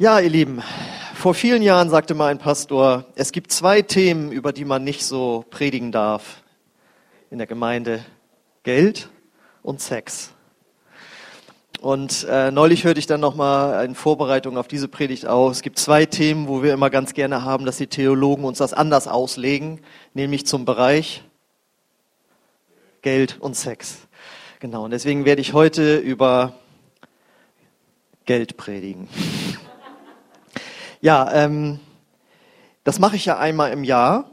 Ja, ihr Lieben, vor vielen Jahren sagte mal ein Pastor, es gibt zwei Themen, über die man nicht so predigen darf in der Gemeinde. Geld und Sex. Und äh, neulich hörte ich dann nochmal in Vorbereitung auf diese Predigt aus. Es gibt zwei Themen, wo wir immer ganz gerne haben, dass die Theologen uns das anders auslegen, nämlich zum Bereich Geld und Sex. Genau, und deswegen werde ich heute über Geld predigen. Ja, ähm, das mache ich ja einmal im Jahr.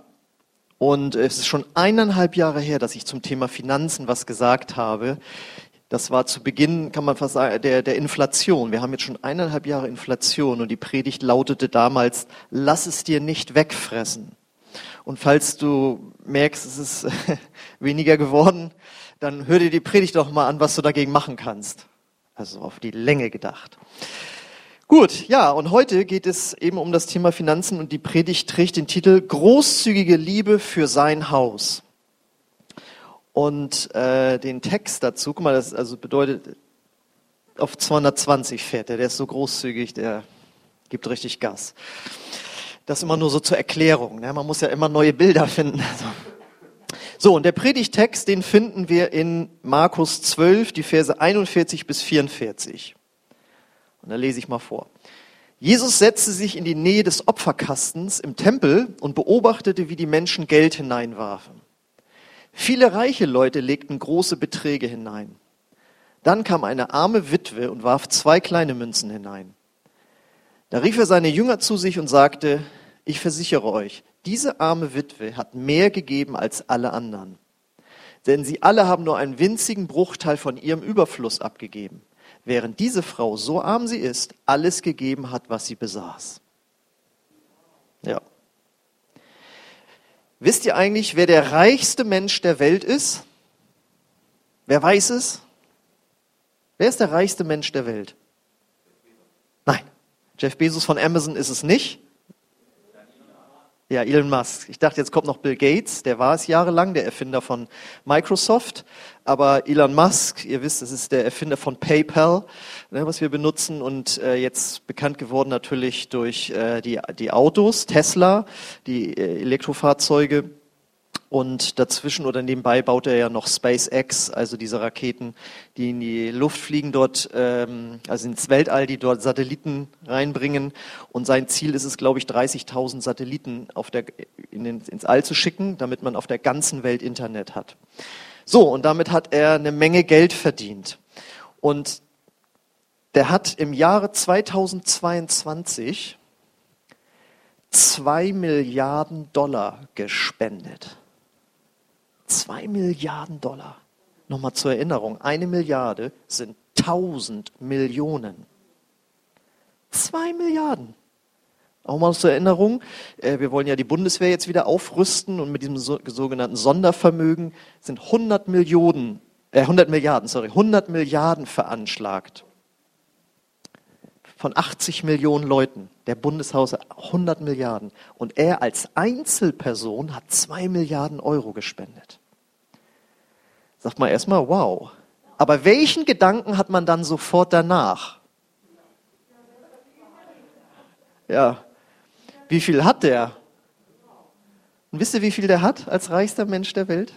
Und es ist schon eineinhalb Jahre her, dass ich zum Thema Finanzen was gesagt habe. Das war zu Beginn, kann man fast sagen, der, der Inflation. Wir haben jetzt schon eineinhalb Jahre Inflation und die Predigt lautete damals, lass es dir nicht wegfressen. Und falls du merkst, es ist weniger geworden, dann hör dir die Predigt doch mal an, was du dagegen machen kannst. Also auf die Länge gedacht. Gut, ja, und heute geht es eben um das Thema Finanzen und die Predigt trägt den Titel Großzügige Liebe für sein Haus. Und äh, den Text dazu, guck mal, das also bedeutet, auf 220 fährt er, der ist so großzügig, der gibt richtig Gas. Das immer nur so zur Erklärung, ne? man muss ja immer neue Bilder finden. So, und der Predigtext, den finden wir in Markus 12, die Verse 41 bis 44. Und da lese ich mal vor. Jesus setzte sich in die Nähe des Opferkastens im Tempel und beobachtete, wie die Menschen Geld hineinwarfen. Viele reiche Leute legten große Beträge hinein. Dann kam eine arme Witwe und warf zwei kleine Münzen hinein. Da rief er seine Jünger zu sich und sagte, ich versichere euch, diese arme Witwe hat mehr gegeben als alle anderen. Denn sie alle haben nur einen winzigen Bruchteil von ihrem Überfluss abgegeben während diese Frau, so arm sie ist, alles gegeben hat, was sie besaß. Ja. Wisst ihr eigentlich, wer der reichste Mensch der Welt ist? Wer weiß es? Wer ist der reichste Mensch der Welt? Nein, Jeff Bezos von Amazon ist es nicht. Ja, Elon Musk. Ich dachte, jetzt kommt noch Bill Gates, der war es jahrelang, der Erfinder von Microsoft. Aber Elon Musk, ihr wisst, das ist der Erfinder von PayPal, ne, was wir benutzen und äh, jetzt bekannt geworden natürlich durch äh, die, die Autos, Tesla, die äh, Elektrofahrzeuge. Und dazwischen oder nebenbei baut er ja noch SpaceX, also diese Raketen, die in die Luft fliegen dort, ähm, also ins Weltall, die dort Satelliten reinbringen. Und sein Ziel ist es, glaube ich, 30.000 Satelliten auf der, in den, ins All zu schicken, damit man auf der ganzen Welt Internet hat. So, und damit hat er eine Menge Geld verdient. Und der hat im Jahre 2022 zwei Milliarden Dollar gespendet. Zwei Milliarden Dollar. Nochmal zur Erinnerung, eine Milliarde sind tausend Millionen. Zwei Milliarden. Auch mal zur Erinnerung, äh, wir wollen ja die Bundeswehr jetzt wieder aufrüsten und mit diesem sogenannten Sondervermögen sind 100 Millionen, äh 100 Milliarden, sorry, 100 Milliarden veranschlagt. Von 80 Millionen Leuten, der Bundeshaushalt 100 Milliarden. Und er als Einzelperson hat 2 Milliarden Euro gespendet. Sagt man erstmal, wow. Aber welchen Gedanken hat man dann sofort danach? Ja. Wie viel hat der? Und wisst ihr, wie viel der hat als reichster Mensch der Welt?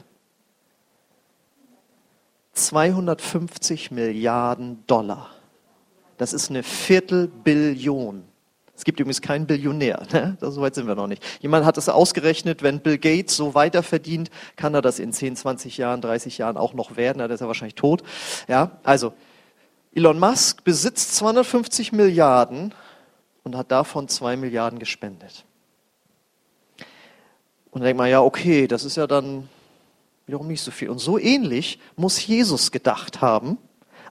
250 Milliarden Dollar. Das ist eine Viertelbillion. Es gibt übrigens keinen Billionär, ne? so weit sind wir noch nicht. Jemand hat es ausgerechnet, wenn Bill Gates so weiter verdient, kann er das in 10, 20 Jahren, 30 Jahren auch noch werden, dann ist er wahrscheinlich tot. Ja, also Elon Musk besitzt 250 Milliarden und hat davon 2 Milliarden gespendet. Und dann denkt man, ja, okay, das ist ja dann wiederum nicht so viel. Und so ähnlich muss Jesus gedacht haben,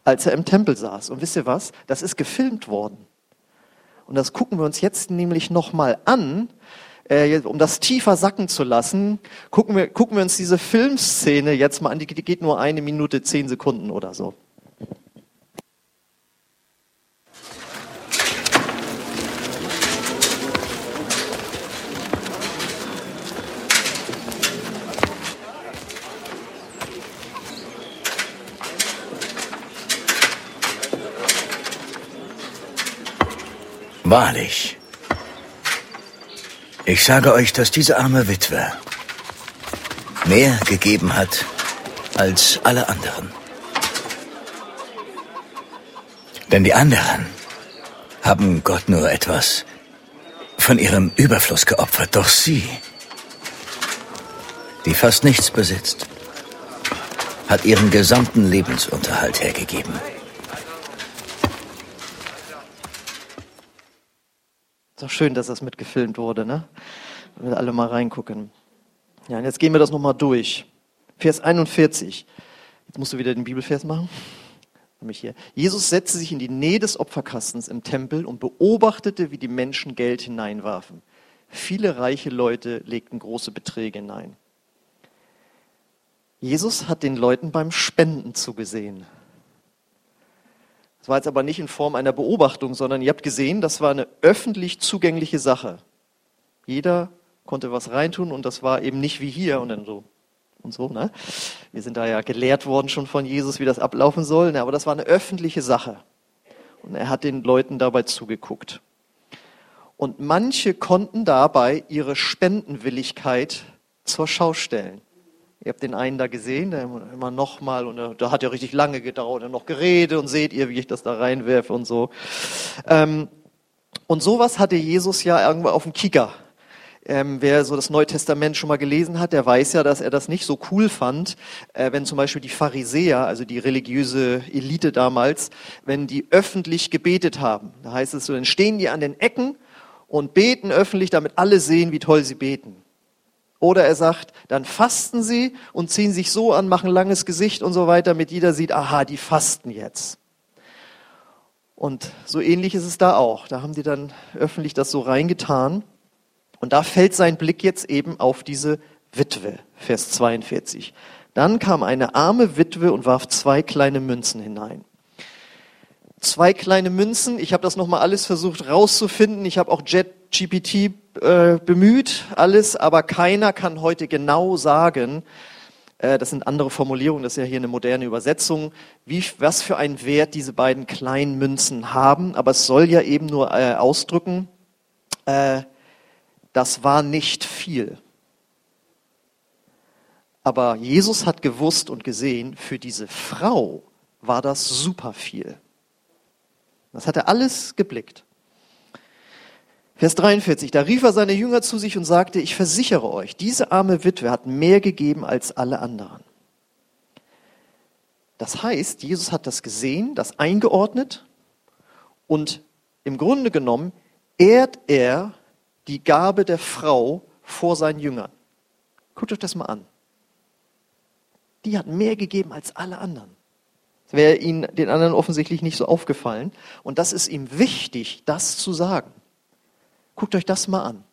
als er im Tempel saß. Und wisst ihr was? Das ist gefilmt worden. Und das gucken wir uns jetzt nämlich nochmal an, äh, um das tiefer sacken zu lassen. Gucken wir, gucken wir uns diese Filmszene jetzt mal an. Die, die geht nur eine Minute, zehn Sekunden oder so. Wahrlich, ich sage euch, dass diese arme Witwe mehr gegeben hat als alle anderen. Denn die anderen haben Gott nur etwas von ihrem Überfluss geopfert, doch sie, die fast nichts besitzt, hat ihren gesamten Lebensunterhalt hergegeben. Ist doch schön, dass das mitgefilmt wurde, ne? Wir alle mal reingucken. Ja, und jetzt gehen wir das nochmal durch. Vers 41. Jetzt musst du wieder den Bibelvers machen. Nämlich hier. Jesus setzte sich in die Nähe des Opferkastens im Tempel und beobachtete, wie die Menschen Geld hineinwarfen. Viele reiche Leute legten große Beträge hinein. Jesus hat den Leuten beim Spenden zugesehen. Das war jetzt aber nicht in Form einer Beobachtung, sondern ihr habt gesehen, das war eine öffentlich zugängliche Sache. Jeder konnte was reintun und das war eben nicht wie hier und dann so und so. Ne? Wir sind da ja gelehrt worden schon von Jesus, wie das ablaufen soll, ne? aber das war eine öffentliche Sache. Und er hat den Leuten dabei zugeguckt. Und manche konnten dabei ihre Spendenwilligkeit zur Schau stellen. Ihr habt den einen da gesehen, der immer nochmal, und da hat ja richtig lange gedauert, er noch geredet und seht ihr, wie ich das da reinwerfe und so. Ähm, und sowas hatte Jesus ja irgendwo auf dem Kicker ähm, wer so das Neue Testament schon mal gelesen hat, der weiß ja, dass er das nicht so cool fand, äh, wenn zum Beispiel die Pharisäer, also die religiöse Elite damals, wenn die öffentlich gebetet haben. Da heißt es so, dann stehen die an den Ecken und beten öffentlich, damit alle sehen, wie toll sie beten. Oder er sagt, dann fasten sie und ziehen sich so an, machen langes Gesicht und so weiter, damit jeder sieht, aha, die fasten jetzt. Und so ähnlich ist es da auch. Da haben die dann öffentlich das so reingetan. Und da fällt sein Blick jetzt eben auf diese Witwe, Vers 42. Dann kam eine arme Witwe und warf zwei kleine Münzen hinein. Zwei kleine Münzen, ich habe das nochmal alles versucht rauszufinden. Ich habe auch JetGPT äh, bemüht, alles, aber keiner kann heute genau sagen, äh, das sind andere Formulierungen, das ist ja hier eine moderne Übersetzung, wie, was für einen Wert diese beiden kleinen Münzen haben. Aber es soll ja eben nur äh, ausdrücken, äh, das war nicht viel. Aber Jesus hat gewusst und gesehen, für diese Frau war das super viel. Das hat er alles geblickt. Vers 43, da rief er seine Jünger zu sich und sagte, ich versichere euch, diese arme Witwe hat mehr gegeben als alle anderen. Das heißt, Jesus hat das gesehen, das eingeordnet und im Grunde genommen ehrt er die Gabe der Frau vor seinen Jüngern. Guckt euch das mal an. Die hat mehr gegeben als alle anderen. Das wäre ihnen den anderen offensichtlich nicht so aufgefallen. Und das ist ihm wichtig, das zu sagen. Guckt euch das mal an.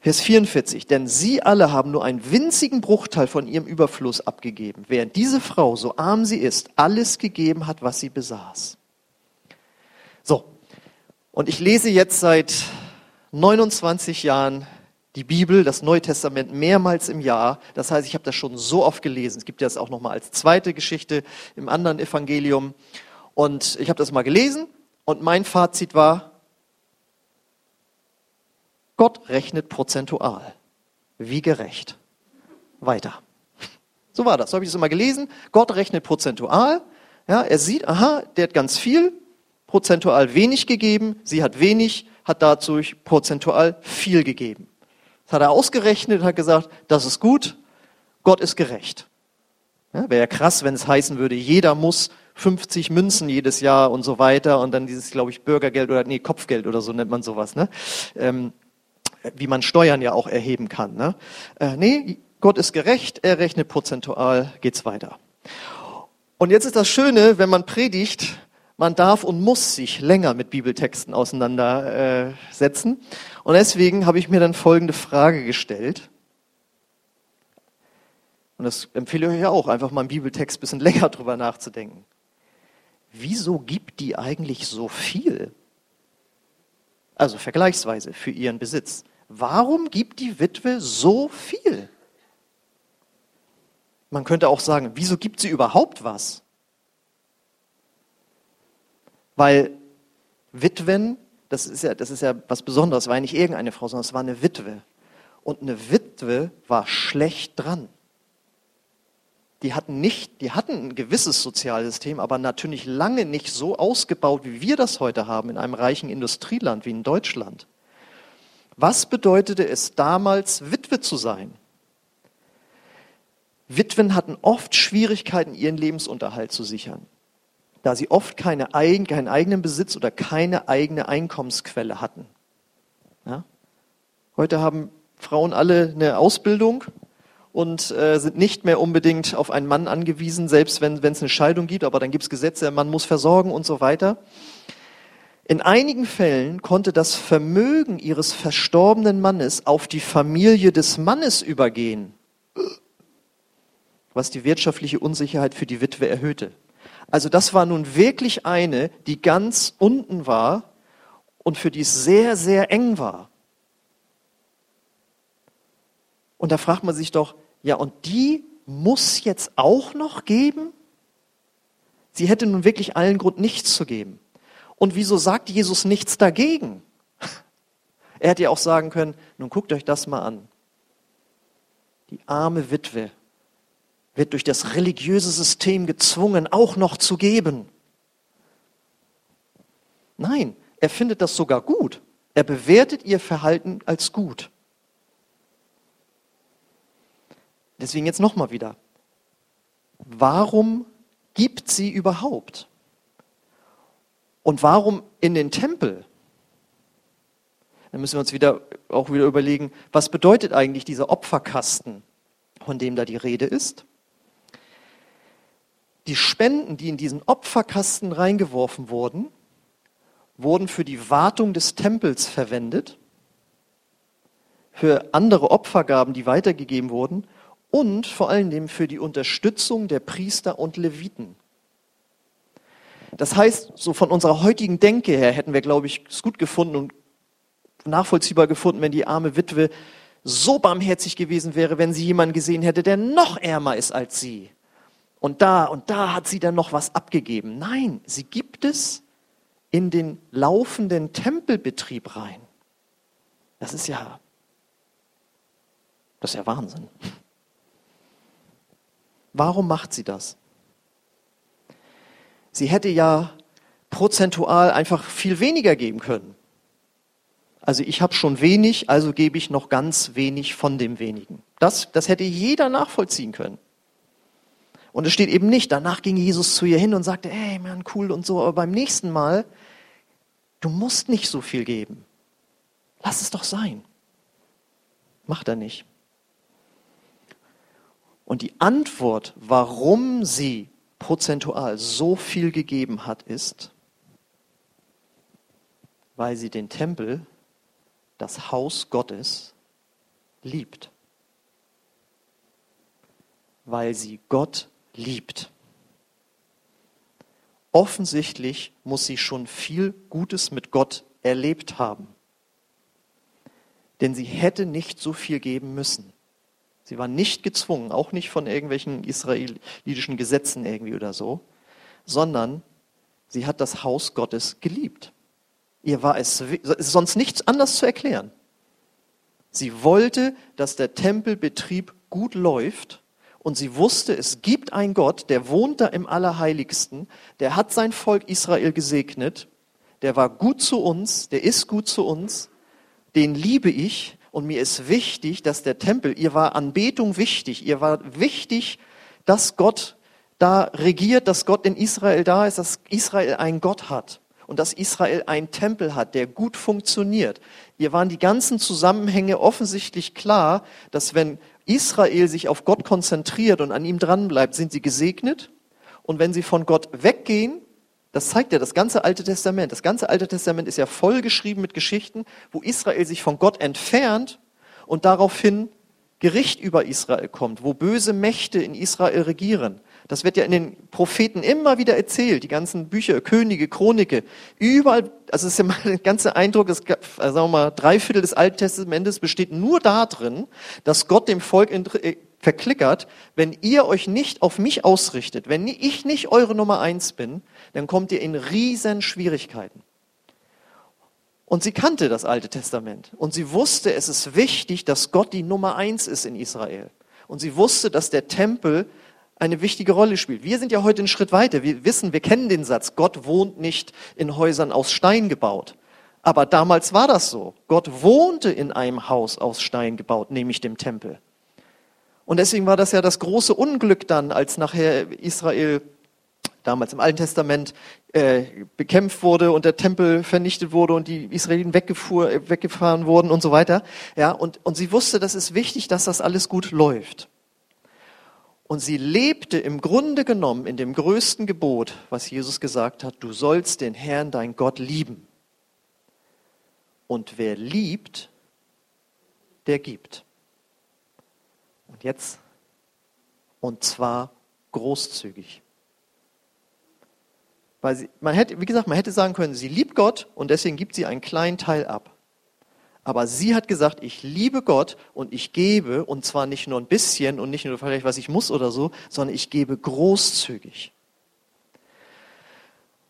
Vers 44, denn sie alle haben nur einen winzigen Bruchteil von ihrem Überfluss abgegeben, während diese Frau, so arm sie ist, alles gegeben hat, was sie besaß. So, und ich lese jetzt seit 29 Jahren die Bibel, das Neue Testament mehrmals im Jahr. Das heißt, ich habe das schon so oft gelesen. Es gibt das auch noch mal als zweite Geschichte im anderen Evangelium. Und ich habe das mal gelesen und mein Fazit war, Gott rechnet prozentual. Wie gerecht. Weiter. So war das. So habe ich das immer gelesen. Gott rechnet prozentual. Ja, er sieht, aha, der hat ganz viel, prozentual wenig gegeben, sie hat wenig, hat dadurch prozentual viel gegeben. Hat er ausgerechnet und hat gesagt, das ist gut, Gott ist gerecht. Ja, Wäre ja krass, wenn es heißen würde, jeder muss 50 Münzen jedes Jahr und so weiter und dann dieses, glaube ich, Bürgergeld oder nee, Kopfgeld oder so nennt man sowas, ne? Ähm, wie man Steuern ja auch erheben kann. Ne? Äh, nee, Gott ist gerecht, er rechnet prozentual, geht's weiter. Und jetzt ist das Schöne, wenn man predigt, man darf und muss sich länger mit Bibeltexten auseinandersetzen. Und deswegen habe ich mir dann folgende Frage gestellt. Und das empfehle ich euch ja auch, einfach mal im Bibeltext ein bisschen länger drüber nachzudenken. Wieso gibt die eigentlich so viel? Also vergleichsweise für ihren Besitz. Warum gibt die Witwe so viel? Man könnte auch sagen, wieso gibt sie überhaupt was? Weil Witwen, das ist ja, das ist ja was Besonderes, war ja nicht irgendeine Frau, sondern es war eine Witwe. Und eine Witwe war schlecht dran. Die hatten nicht, die hatten ein gewisses Sozialsystem, aber natürlich lange nicht so ausgebaut, wie wir das heute haben in einem reichen Industrieland wie in Deutschland. Was bedeutete es damals, Witwe zu sein? Witwen hatten oft Schwierigkeiten, ihren Lebensunterhalt zu sichern, da sie oft keine, keinen eigenen Besitz oder keine eigene Einkommensquelle hatten. Ja? Heute haben Frauen alle eine Ausbildung und äh, sind nicht mehr unbedingt auf einen Mann angewiesen, selbst wenn es eine Scheidung gibt, aber dann gibt es Gesetze, der Mann muss versorgen und so weiter. In einigen Fällen konnte das Vermögen ihres verstorbenen Mannes auf die Familie des Mannes übergehen, was die wirtschaftliche Unsicherheit für die Witwe erhöhte. Also das war nun wirklich eine, die ganz unten war und für die es sehr, sehr eng war. Und da fragt man sich doch, ja, und die muss jetzt auch noch geben? Sie hätte nun wirklich allen Grund, nichts zu geben. Und wieso sagt Jesus nichts dagegen? Er hätte ja auch sagen können, nun guckt euch das mal an. Die arme Witwe wird durch das religiöse System gezwungen, auch noch zu geben. Nein, er findet das sogar gut. Er bewertet ihr Verhalten als gut. Deswegen jetzt nochmal wieder. Warum gibt sie überhaupt? Und warum in den Tempel? Dann müssen wir uns wieder, auch wieder überlegen, was bedeutet eigentlich dieser Opferkasten, von dem da die Rede ist? Die Spenden, die in diesen Opferkasten reingeworfen wurden, wurden für die Wartung des Tempels verwendet, für andere Opfergaben, die weitergegeben wurden und vor allen Dingen für die Unterstützung der Priester und Leviten. Das heißt, so von unserer heutigen Denke her hätten wir, glaube ich, es gut gefunden und nachvollziehbar gefunden, wenn die arme Witwe so barmherzig gewesen wäre, wenn sie jemanden gesehen hätte, der noch ärmer ist als sie. Und da und da hat sie dann noch was abgegeben. Nein, sie gibt es in den laufenden Tempelbetrieb rein. Das ist ja, das ist ja Wahnsinn. Warum macht sie das? Sie hätte ja prozentual einfach viel weniger geben können. Also ich habe schon wenig, also gebe ich noch ganz wenig von dem wenigen. Das, das hätte jeder nachvollziehen können. Und es steht eben nicht, danach ging Jesus zu ihr hin und sagte, hey Mann, cool und so, aber beim nächsten Mal, du musst nicht so viel geben. Lass es doch sein. Macht er nicht. Und die Antwort, warum sie prozentual so viel gegeben hat, ist, weil sie den Tempel, das Haus Gottes, liebt. Weil sie Gott liebt. Offensichtlich muss sie schon viel Gutes mit Gott erlebt haben. Denn sie hätte nicht so viel geben müssen. Sie war nicht gezwungen, auch nicht von irgendwelchen israelitischen Gesetzen irgendwie oder so, sondern sie hat das Haus Gottes geliebt. Ihr war es, sonst nichts anders zu erklären. Sie wollte, dass der Tempelbetrieb gut läuft und sie wusste, es gibt einen Gott, der wohnt da im Allerheiligsten, der hat sein Volk Israel gesegnet, der war gut zu uns, der ist gut zu uns, den liebe ich und mir ist wichtig, dass der Tempel, ihr war Anbetung wichtig, ihr war wichtig, dass Gott da regiert, dass Gott in Israel da ist, dass Israel einen Gott hat und dass Israel einen Tempel hat, der gut funktioniert. Ihr waren die ganzen Zusammenhänge offensichtlich klar, dass wenn Israel sich auf Gott konzentriert und an ihm dranbleibt, sind sie gesegnet. Und wenn sie von Gott weggehen, das zeigt ja das ganze Alte Testament. Das ganze Alte Testament ist ja vollgeschrieben mit Geschichten, wo Israel sich von Gott entfernt und daraufhin Gericht über Israel kommt, wo böse Mächte in Israel regieren. Das wird ja in den Propheten immer wieder erzählt, die ganzen Bücher, Könige, Chronike, überall, also es ist ja mal der ganze Eindruck, das, also sagen wir mal, drei Viertel des Alten Testamentes besteht nur darin, dass Gott dem Volk äh, verklickert, wenn ihr euch nicht auf mich ausrichtet, wenn ich nicht eure Nummer eins bin, dann kommt ihr in riesen Schwierigkeiten. Und sie kannte das Alte Testament. Und sie wusste, es ist wichtig, dass Gott die Nummer eins ist in Israel. Und sie wusste, dass der Tempel eine wichtige Rolle spielt. Wir sind ja heute einen Schritt weiter. Wir wissen, wir kennen den Satz, Gott wohnt nicht in Häusern aus Stein gebaut. Aber damals war das so. Gott wohnte in einem Haus aus Stein gebaut, nämlich dem Tempel. Und deswegen war das ja das große Unglück dann, als nachher Israel damals im Alten Testament äh, bekämpft wurde und der Tempel vernichtet wurde und die Israeliten weggefahren wurden und so weiter. Ja, und, und sie wusste, das ist wichtig, dass das alles gut läuft. Und sie lebte im Grunde genommen in dem größten Gebot, was Jesus gesagt hat, du sollst den Herrn, dein Gott, lieben. Und wer liebt, der gibt. Und jetzt, und zwar großzügig. Weil sie, man hätte, wie gesagt, man hätte sagen können, sie liebt Gott und deswegen gibt sie einen kleinen Teil ab. Aber sie hat gesagt, ich liebe Gott und ich gebe, und zwar nicht nur ein bisschen und nicht nur vielleicht, was ich muss oder so, sondern ich gebe großzügig.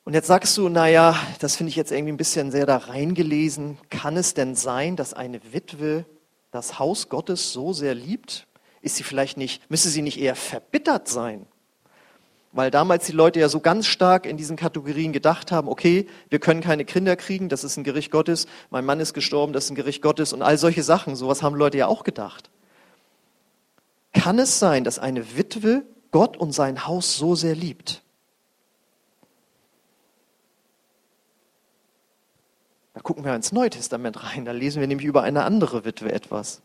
Und jetzt sagst du, naja, das finde ich jetzt irgendwie ein bisschen sehr da reingelesen. Kann es denn sein, dass eine Witwe das Haus Gottes so sehr liebt? Ist sie vielleicht nicht, müsste sie nicht eher verbittert sein? Weil damals die Leute ja so ganz stark in diesen Kategorien gedacht haben, okay, wir können keine Kinder kriegen, das ist ein Gericht Gottes, mein Mann ist gestorben, das ist ein Gericht Gottes und all solche Sachen. Sowas haben Leute ja auch gedacht. Kann es sein, dass eine Witwe Gott und sein Haus so sehr liebt? Da gucken wir ins Neue Testament rein, da lesen wir nämlich über eine andere Witwe etwas.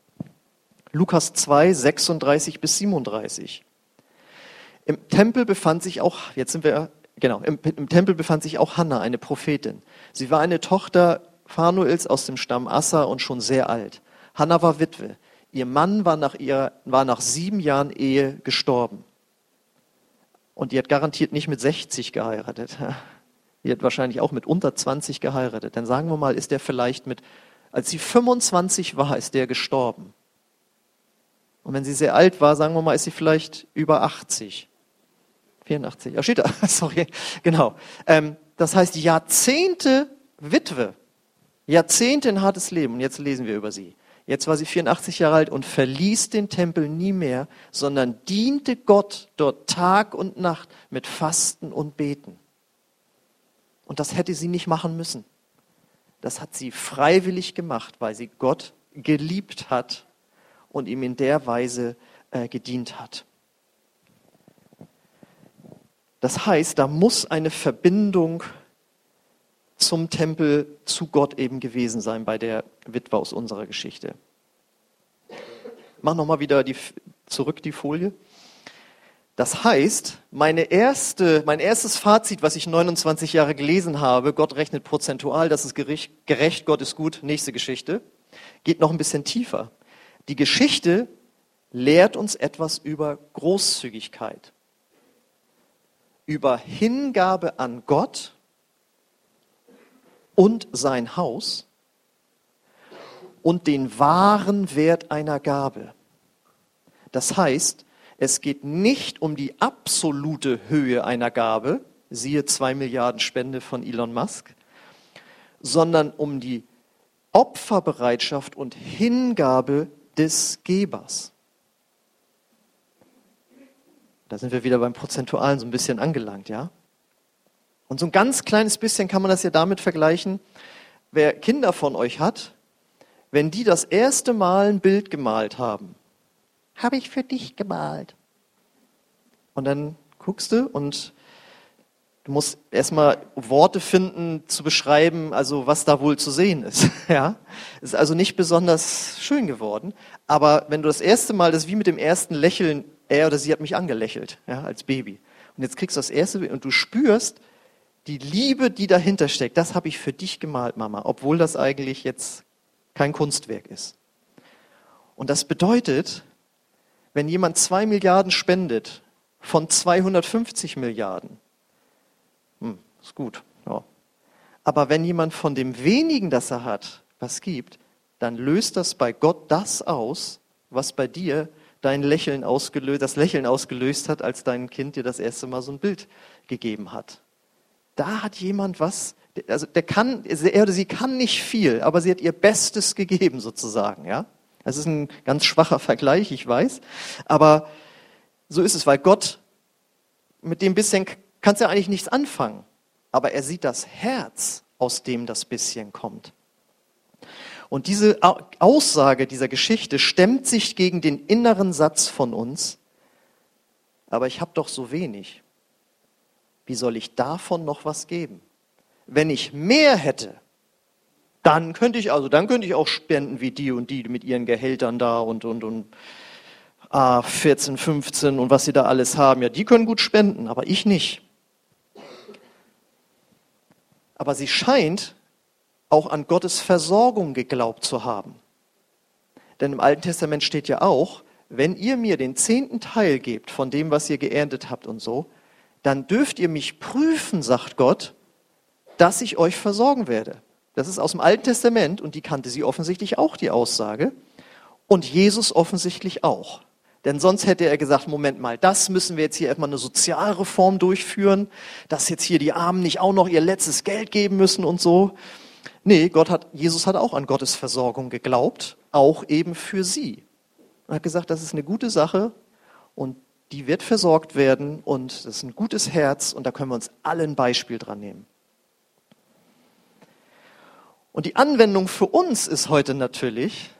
Lukas 2, 36 bis 37. Im Tempel befand sich auch, jetzt sind wir, genau, im, im Tempel befand sich auch Hannah, eine Prophetin. Sie war eine Tochter Phanuels aus dem Stamm Assa und schon sehr alt. Hannah war Witwe. Ihr Mann war nach, ihrer, war nach sieben Jahren Ehe gestorben. Und die hat garantiert nicht mit 60 geheiratet. Die hat wahrscheinlich auch mit unter 20 geheiratet. Dann sagen wir mal, ist der vielleicht mit, als sie 25 war, ist der gestorben. Und wenn sie sehr alt war, sagen wir mal, ist sie vielleicht über 80. 84, ja, steht da, sorry, genau. Ähm, das heißt, Jahrzehnte Witwe, Jahrzehnte ein hartes Leben. Und jetzt lesen wir über sie. Jetzt war sie 84 Jahre alt und verließ den Tempel nie mehr, sondern diente Gott dort Tag und Nacht mit Fasten und Beten. Und das hätte sie nicht machen müssen. Das hat sie freiwillig gemacht, weil sie Gott geliebt hat und ihm in der Weise äh, gedient hat. Das heißt, da muss eine Verbindung zum Tempel, zu Gott eben gewesen sein bei der Witwe aus unserer Geschichte. Mach nochmal wieder die, zurück die Folie. Das heißt, meine erste, mein erstes Fazit, was ich 29 Jahre gelesen habe, Gott rechnet prozentual, das ist gerecht, gerecht, Gott ist gut, nächste Geschichte, geht noch ein bisschen tiefer. Die Geschichte lehrt uns etwas über Großzügigkeit, über Hingabe an Gott und sein Haus und den wahren Wert einer Gabe. Das heißt, es geht nicht um die absolute Höhe einer Gabe, siehe zwei Milliarden Spende von Elon Musk, sondern um die Opferbereitschaft und Hingabe des Gebers. Da sind wir wieder beim Prozentualen so ein bisschen angelangt, ja? Und so ein ganz kleines bisschen kann man das ja damit vergleichen, wer Kinder von euch hat, wenn die das erste Mal ein Bild gemalt haben, habe ich für dich gemalt. Und dann guckst du und du musst erstmal Worte finden zu beschreiben, also was da wohl zu sehen ist. Ja, ist also nicht besonders schön geworden. Aber wenn du das erste Mal, das wie mit dem ersten Lächeln, er oder sie hat mich angelächelt, ja, als Baby. Und jetzt kriegst du das erste und du spürst die Liebe, die dahinter steckt. Das habe ich für dich gemalt, Mama, obwohl das eigentlich jetzt kein Kunstwerk ist. Und das bedeutet, wenn jemand zwei Milliarden spendet von 250 Milliarden, hm, ist gut. Ja. Aber wenn jemand von dem wenigen, das er hat, was gibt, dann löst das bei Gott das aus, was bei dir dein Lächeln ausgelöst, das Lächeln ausgelöst hat, als dein Kind dir das erste Mal so ein Bild gegeben hat. Da hat jemand was also der kann, er oder sie kann nicht viel, aber sie hat ihr Bestes gegeben sozusagen, ja. Das ist ein ganz schwacher Vergleich, ich weiß, aber so ist es, weil Gott mit dem bisschen kannst du eigentlich nichts anfangen, aber er sieht das Herz, aus dem das bisschen kommt. Und diese Aussage dieser Geschichte stemmt sich gegen den inneren Satz von uns, aber ich habe doch so wenig. Wie soll ich davon noch was geben? Wenn ich mehr hätte, dann könnte ich also, dann könnte ich auch spenden wie die und die mit ihren Gehältern da und und und ah, 14, 15 und was sie da alles haben. Ja, die können gut spenden, aber ich nicht. Aber sie scheint auch an Gottes Versorgung geglaubt zu haben. Denn im Alten Testament steht ja auch, wenn ihr mir den zehnten Teil gebt von dem, was ihr geerntet habt und so, dann dürft ihr mich prüfen, sagt Gott, dass ich euch versorgen werde. Das ist aus dem Alten Testament und die kannte sie offensichtlich auch, die Aussage. Und Jesus offensichtlich auch. Denn sonst hätte er gesagt, Moment mal, das müssen wir jetzt hier erstmal eine Sozialreform durchführen, dass jetzt hier die Armen nicht auch noch ihr letztes Geld geben müssen und so. Nee, Gott hat, Jesus hat auch an Gottes Versorgung geglaubt, auch eben für sie. Er hat gesagt, das ist eine gute Sache und die wird versorgt werden und das ist ein gutes Herz und da können wir uns alle ein Beispiel dran nehmen. Und die Anwendung für uns ist heute natürlich,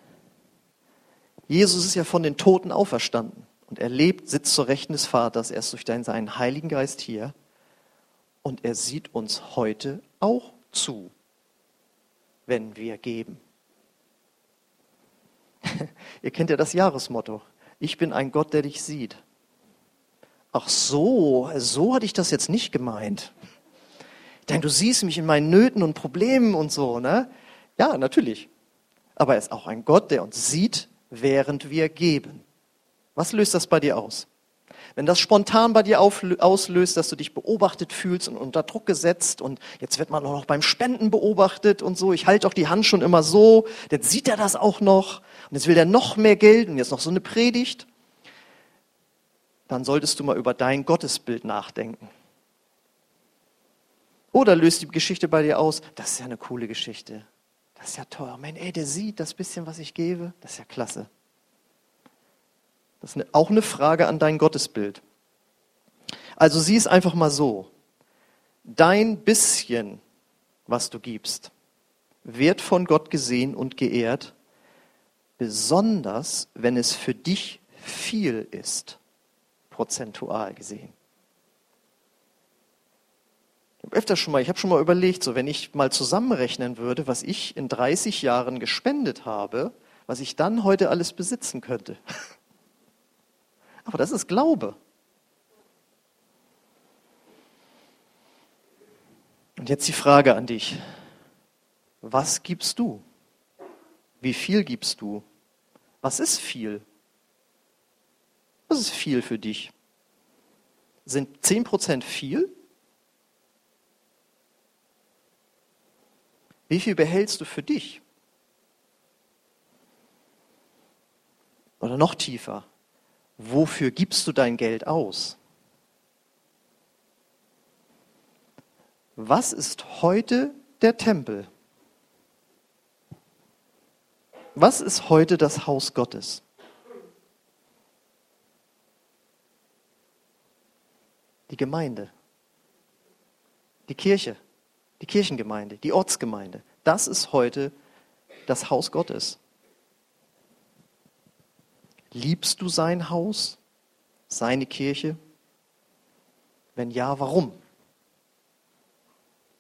Jesus ist ja von den Toten auferstanden und er lebt, sitzt zur Rechten des Vaters, er ist durch seinen Heiligen Geist hier und er sieht uns heute auch zu, wenn wir geben. Ihr kennt ja das Jahresmotto. Ich bin ein Gott, der dich sieht. Ach so, so hatte ich das jetzt nicht gemeint. Denn du siehst mich in meinen Nöten und Problemen und so, ne? Ja, natürlich. Aber er ist auch ein Gott, der uns sieht während wir geben. Was löst das bei dir aus? Wenn das spontan bei dir auslöst, dass du dich beobachtet fühlst und unter Druck gesetzt und jetzt wird man auch noch beim Spenden beobachtet und so, ich halte auch die Hand schon immer so, jetzt sieht er das auch noch und jetzt will er noch mehr Geld und jetzt noch so eine Predigt, dann solltest du mal über dein Gottesbild nachdenken. Oder löst die Geschichte bei dir aus, das ist ja eine coole Geschichte. Das ist ja toll. Mann, ey, der sieht das bisschen, was ich gebe. Das ist ja klasse. Das ist auch eine Frage an dein Gottesbild. Also sieh es einfach mal so. Dein bisschen, was du gibst, wird von Gott gesehen und geehrt, besonders wenn es für dich viel ist, prozentual gesehen. Ich habe öfter schon mal, ich habe schon mal überlegt, so wenn ich mal zusammenrechnen würde, was ich in 30 Jahren gespendet habe, was ich dann heute alles besitzen könnte. Aber das ist Glaube. Und jetzt die Frage an dich. Was gibst du? Wie viel gibst du? Was ist viel? Was ist viel für dich? Sind 10% viel? Wie viel behältst du für dich? Oder noch tiefer, wofür gibst du dein Geld aus? Was ist heute der Tempel? Was ist heute das Haus Gottes? Die Gemeinde, die Kirche die Kirchengemeinde, die Ortsgemeinde. Das ist heute das Haus Gottes. Liebst du sein Haus, seine Kirche? Wenn ja, warum?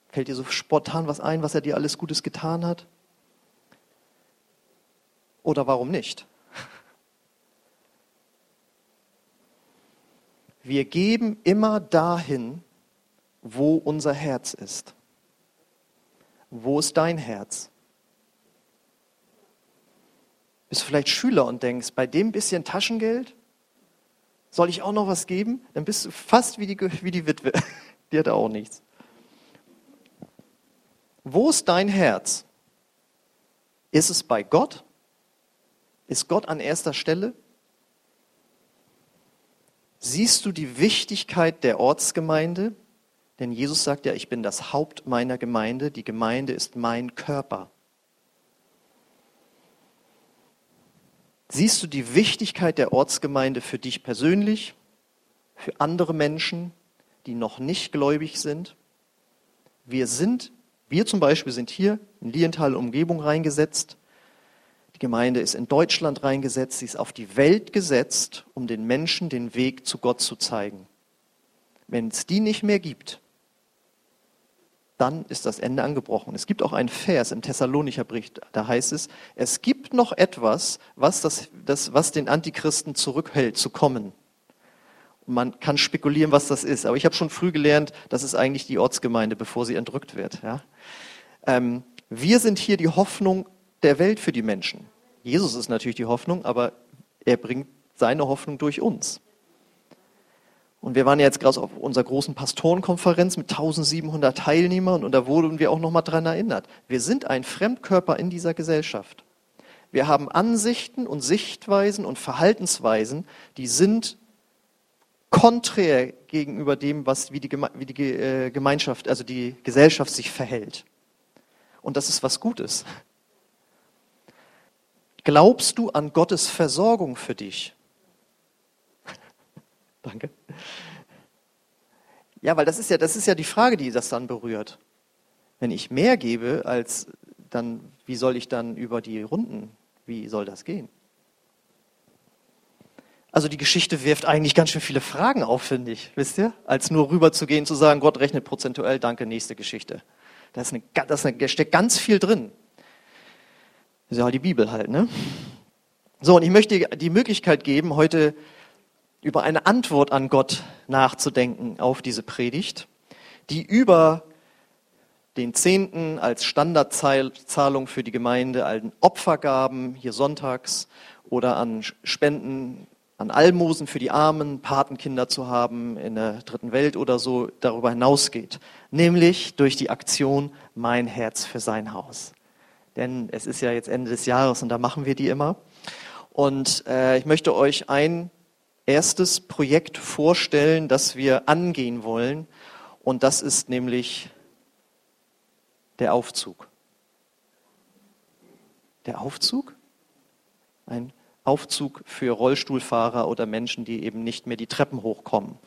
Fällt dir so spontan was ein, was er dir alles Gutes getan hat? Oder warum nicht? Wir geben immer dahin, wo unser Herz ist. Wo ist dein Herz? Bist du vielleicht Schüler und denkst, bei dem bisschen Taschengeld soll ich auch noch was geben? Dann bist du fast wie die, wie die Witwe. Die hat auch nichts. Wo ist dein Herz? Ist es bei Gott? Ist Gott an erster Stelle? Siehst du die Wichtigkeit der Ortsgemeinde, Denn Jesus sagt ja, ich bin das Haupt meiner Gemeinde, die Gemeinde ist mein Körper. Siehst du die Wichtigkeit der Ortsgemeinde für dich persönlich, für andere Menschen, die noch nicht gläubig sind? Wir sind, wir zum Beispiel sind hier in Lienthal Umgebung reingesetzt. Die Gemeinde ist in Deutschland reingesetzt. Sie ist auf die Welt gesetzt, um den Menschen den Weg zu Gott zu zeigen. Wenn es die nicht mehr gibt, dann ist das Ende angebrochen. Es gibt auch einen Vers im Thessalonicher Bericht, da heißt es, es gibt noch etwas, was, das, das, was den Antichristen zurückhält zu kommen. Und man kann spekulieren, was das ist. Aber ich habe schon früh gelernt, das ist eigentlich die Ortsgemeinde, bevor sie entrückt wird. Ja? Ähm, wir sind hier die Hoffnung der Welt für die Menschen. Jesus ist natürlich die Hoffnung, aber er bringt seine Hoffnung durch uns. Und wir waren jetzt gerade auf unserer großen Pastorenkonferenz mit 1700 Teilnehmern und da wurden wir auch nochmal dran erinnert. Wir sind ein Fremdkörper in dieser Gesellschaft. Wir haben Ansichten und Sichtweisen und Verhaltensweisen, die sind konträr gegenüber dem, was, wie die, wie die äh, Gemeinschaft, also die Gesellschaft sich verhält. Und das ist was Gutes. Glaubst du an Gottes Versorgung für dich? Danke. Ja, weil das ist ja, das ist ja die Frage, die das dann berührt. Wenn ich mehr gebe, als dann, wie soll ich dann über die Runden, wie soll das gehen? Also die Geschichte wirft eigentlich ganz schön viele Fragen auf, finde ich, wisst ihr? Als nur rüberzugehen, zu sagen, Gott rechnet prozentuell, danke, nächste Geschichte. Da, ist eine, das ist eine, da steckt ganz viel drin. Das ist ja die Bibel halt, ne? So, und ich möchte die Möglichkeit geben, heute über eine Antwort an Gott nachzudenken auf diese Predigt, die über den Zehnten als Standardzahlung für die Gemeinde, an Opfergaben hier sonntags oder an Spenden, an Almosen für die Armen, Patenkinder zu haben in der dritten Welt oder so darüber hinausgeht. Nämlich durch die Aktion Mein Herz für sein Haus. Denn es ist ja jetzt Ende des Jahres und da machen wir die immer. Und äh, ich möchte euch ein erstes Projekt vorstellen, das wir angehen wollen. Und das ist nämlich der Aufzug. Der Aufzug? Ein Aufzug für Rollstuhlfahrer oder Menschen, die eben nicht mehr die Treppen hochkommen.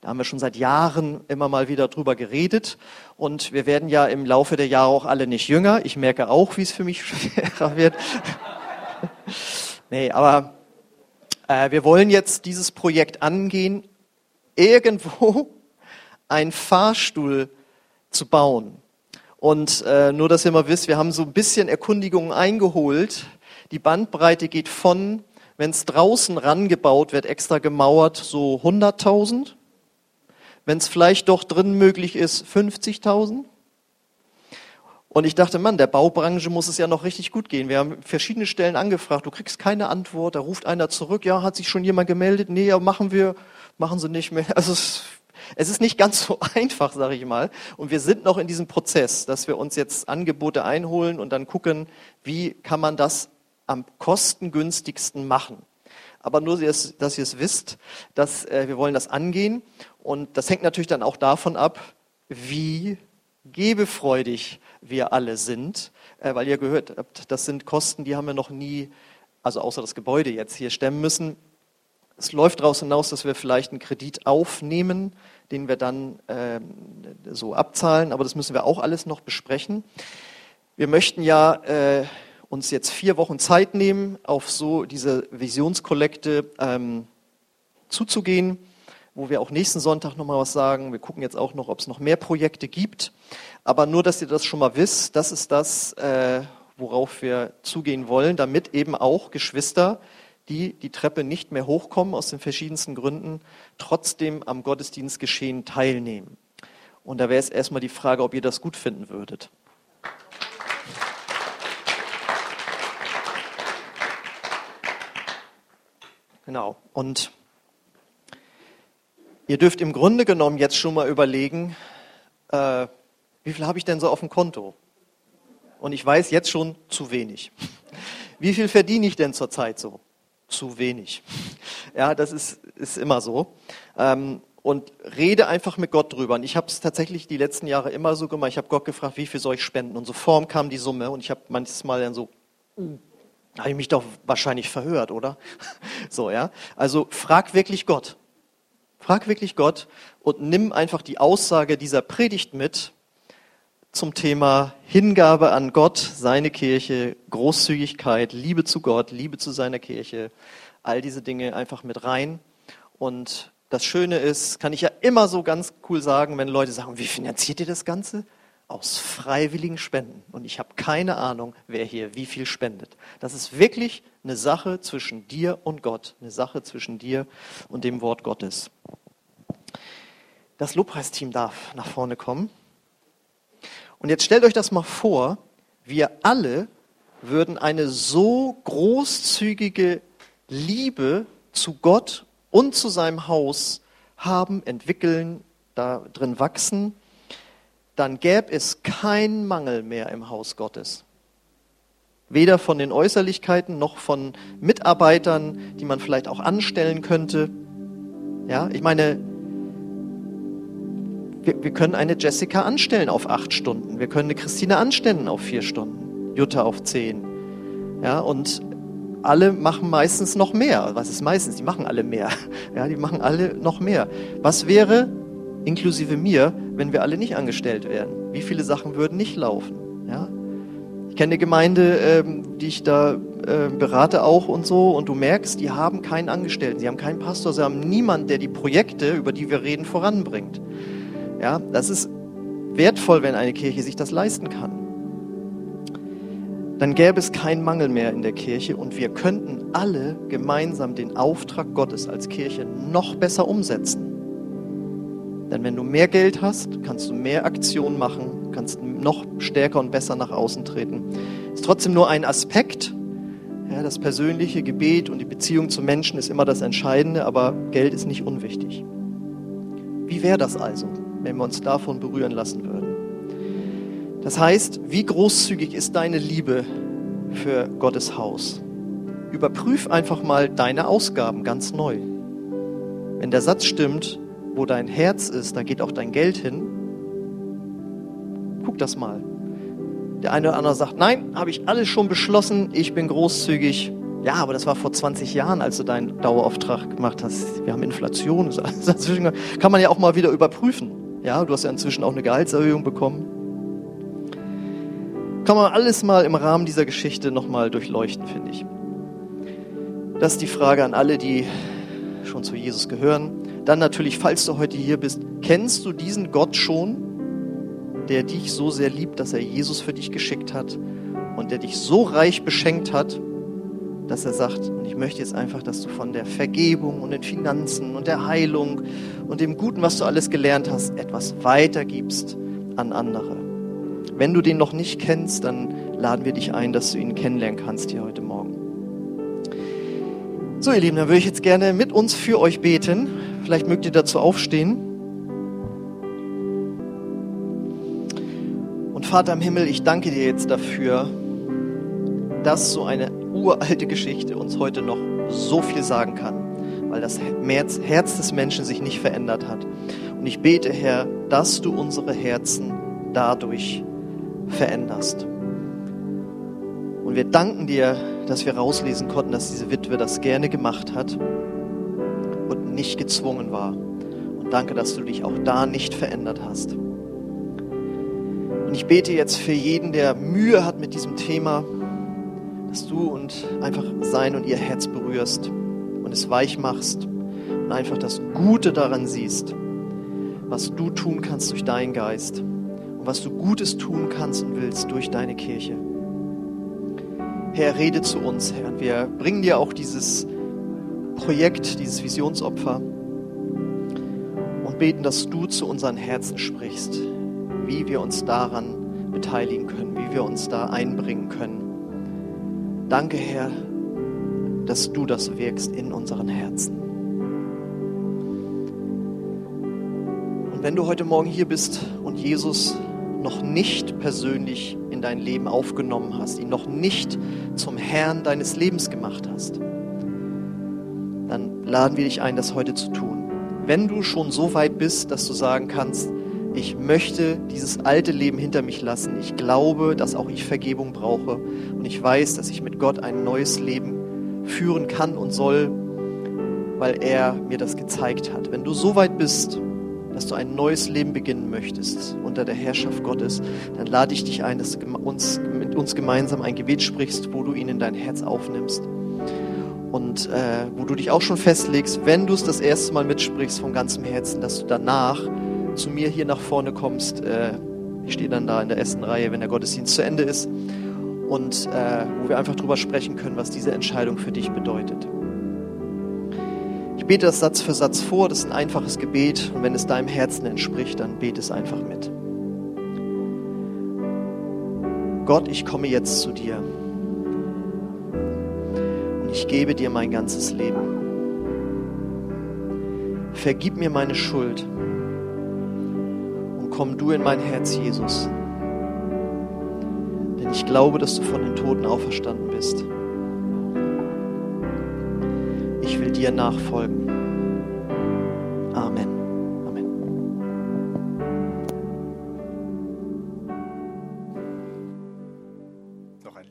Da haben wir schon seit Jahren immer mal wieder drüber geredet und wir werden ja im Laufe der Jahre auch alle nicht jünger. Ich merke auch, wie es für mich schwerer wird. nee, aber wir wollen jetzt dieses Projekt angehen, irgendwo einen Fahrstuhl zu bauen. Und äh, nur, dass ihr mal wisst, wir haben so ein bisschen Erkundigungen eingeholt. Die Bandbreite geht von, wenn es draußen rangebaut wird, extra gemauert, so 100.000. Wenn es vielleicht doch drin möglich ist, 50.000. Und ich dachte, Mann, der Baubranche muss es ja noch richtig gut gehen. Wir haben verschiedene Stellen angefragt, du kriegst keine Antwort, da ruft einer zurück, ja, hat sich schon jemand gemeldet? Nee, ja, machen wir, machen sie nicht mehr. Also es, es ist nicht ganz so einfach, sage ich mal. Und wir sind noch in diesem Prozess, dass wir uns jetzt Angebote einholen und dann gucken, wie kann man das am kostengünstigsten machen. Aber nur, dass ihr es wisst, dass äh, wir wollen das angehen. Und das hängt natürlich dann auch davon ab, wie gebefreudig wir alle sind, äh, weil ihr gehört habt, das sind Kosten, die haben wir noch nie, also außer das Gebäude jetzt hier stemmen müssen. Es läuft daraus hinaus, dass wir vielleicht einen Kredit aufnehmen, den wir dann äh, so abzahlen, aber das müssen wir auch alles noch besprechen. Wir möchten ja äh, uns jetzt vier Wochen Zeit nehmen, auf so diese Visionskollekte ähm, zuzugehen wo wir auch nächsten Sonntag nochmal was sagen. Wir gucken jetzt auch noch, ob es noch mehr Projekte gibt. Aber nur, dass ihr das schon mal wisst, das ist das, äh, worauf wir zugehen wollen, damit eben auch Geschwister, die die Treppe nicht mehr hochkommen aus den verschiedensten Gründen, trotzdem am Gottesdienstgeschehen teilnehmen. Und da wäre es erstmal die Frage, ob ihr das gut finden würdet. Genau. Und Ihr dürft im Grunde genommen jetzt schon mal überlegen, äh, wie viel habe ich denn so auf dem Konto? Und ich weiß jetzt schon zu wenig. Wie viel verdiene ich denn zurzeit so? Zu wenig. Ja, das ist, ist immer so. Ähm, und rede einfach mit Gott drüber. Und ich habe es tatsächlich die letzten Jahre immer so gemacht. Ich habe Gott gefragt, wie viel soll ich spenden? Und so form kam die Summe und ich habe manches Mal dann so, habe ich mich doch wahrscheinlich verhört, oder? So, ja. Also frag wirklich Gott. Frag wirklich Gott und nimm einfach die Aussage dieser Predigt mit zum Thema Hingabe an Gott, seine Kirche, Großzügigkeit, Liebe zu Gott, Liebe zu seiner Kirche, all diese Dinge einfach mit rein. Und das Schöne ist, kann ich ja immer so ganz cool sagen, wenn Leute sagen, wie finanziert ihr das Ganze? Aus freiwilligen Spenden. Und ich habe keine Ahnung, wer hier wie viel spendet. Das ist wirklich eine Sache zwischen dir und Gott, eine Sache zwischen dir und dem Wort Gottes. Das Lobpreisteam darf nach vorne kommen. Und jetzt stellt euch das mal vor, wir alle würden eine so großzügige Liebe zu Gott und zu seinem Haus haben, entwickeln, da drin wachsen, dann gäbe es keinen Mangel mehr im Haus Gottes. Weder von den Äußerlichkeiten noch von Mitarbeitern, die man vielleicht auch anstellen könnte. Ja, ich meine, wir, wir können eine Jessica anstellen auf acht Stunden. Wir können eine Christine anstellen auf vier Stunden. Jutta auf zehn. Ja, und alle machen meistens noch mehr. Was ist meistens? Die machen alle mehr. Ja, die machen alle noch mehr. Was wäre, inklusive mir, wenn wir alle nicht angestellt wären? Wie viele Sachen würden nicht laufen? Ja? Ich kenne eine Gemeinde, ähm, die ich da äh, berate auch und so, und du merkst, die haben keinen Angestellten, sie haben keinen Pastor, sie haben niemanden, der die Projekte, über die wir reden, voranbringt. Ja, das ist wertvoll, wenn eine Kirche sich das leisten kann dann gäbe es keinen Mangel mehr in der Kirche und wir könnten alle gemeinsam den Auftrag Gottes als Kirche noch besser umsetzen. Denn wenn du mehr Geld hast, kannst du mehr Aktionen machen, kannst noch stärker und besser nach außen treten. Ist trotzdem nur ein Aspekt. Ja, das persönliche Gebet und die Beziehung zu Menschen ist immer das Entscheidende, aber Geld ist nicht unwichtig. Wie wäre das also, wenn wir uns davon berühren lassen würden? Das heißt, wie großzügig ist deine Liebe für Gottes Haus? Überprüf einfach mal deine Ausgaben ganz neu. Wenn der Satz stimmt, wo dein Herz ist, da geht auch dein Geld hin. Guck das mal. Der eine oder andere sagt, nein, habe ich alles schon beschlossen, ich bin großzügig. Ja, aber das war vor 20 Jahren, als du deinen Dauerauftrag gemacht hast. Wir haben Inflation. Dazwischen kann man ja auch mal wieder überprüfen. Ja, du hast ja inzwischen auch eine Gehaltserhöhung bekommen kann man alles mal im Rahmen dieser Geschichte nochmal durchleuchten, finde ich. Das ist die Frage an alle, die schon zu Jesus gehören. Dann natürlich, falls du heute hier bist, kennst du diesen Gott schon, der dich so sehr liebt, dass er Jesus für dich geschickt hat und der dich so reich beschenkt hat, dass er sagt, und ich möchte jetzt einfach, dass du von der Vergebung und den Finanzen und der Heilung und dem Guten, was du alles gelernt hast, etwas weitergibst an andere. Wenn du den noch nicht kennst, dann laden wir dich ein, dass du ihn kennenlernen kannst hier heute Morgen. So, ihr Lieben, dann würde ich jetzt gerne mit uns für euch beten. Vielleicht mögt ihr dazu aufstehen. Vater im Himmel, ich danke dir jetzt dafür, dass so eine uralte Geschichte uns heute noch so viel sagen kann, weil das Herz des Menschen sich nicht verändert hat. Und ich bete, Herr, dass du unsere Herzen dadurch veränderst. Und wir danken dir, dass wir rauslesen konnten, dass diese Witwe das gerne gemacht hat und nicht gezwungen war. Und danke, dass du dich auch da nicht verändert hast. Und ich bete jetzt für jeden, der Mühe hat mit diesem Thema, dass du und einfach sein und ihr Herz berührst und es weich machst und einfach das Gute daran siehst, was du tun kannst durch deinen Geist und was du Gutes tun kannst und willst durch deine Kirche. Herr, rede zu uns, Herr. Und wir bringen dir auch dieses Projekt, dieses Visionsopfer und beten, dass du zu unseren Herzen sprichst, wie wir uns daran beteiligen können, wie wir uns da einbringen können. Danke, Herr, dass du das wirkst in unseren Herzen. Und wenn du heute Morgen hier bist und Jesus noch nicht persönlich in dein Leben aufgenommen hast, ihn noch nicht zum Herrn deines Lebens gemacht hast, dann laden wir dich ein, das heute zu tun. wenn du schon so weit bist, dass du sagen kannst, ich möchte dieses alte Leben hinter mich lassen. Ich glaube, dass auch ich Vergebung brauche. Und ich weiß, dass ich mit Gott ein neues Leben führen kann und soll, weil er mir das gezeigt hat. Wenn du so weit bist, dass du ein neues Leben beginnen möchtest unter der Herrschaft Gottes, dann lade ich dich ein, dass du uns, mit uns gemeinsam ein Gebet sprichst, wo du ihn in dein Herz aufnimmst. Und äh, wo du dich auch schon festlegst, wenn du es das erste Mal mitsprichst von ganzem Herzen, dass du danach zu mir hier nach vorne kommst. Äh, ich stehe dann da in der ersten Reihe, wenn der Gottesdienst zu Ende ist. Und äh, wo wir einfach drüber sprechen können, was diese Entscheidung für dich bedeutet. Ich bete das Satz für Satz vor, das ist ein einfaches Gebet und wenn es deinem Herzen entspricht, dann bete es einfach mit. Gott, ich komme jetzt zu dir und ich gebe dir mein ganzes Leben. Vergib mir meine Schuld komm du in mein Herz, Jesus. Denn ich glaube, dass du von den Toten auferstanden bist. Ich will dir nachfolgen. Amen.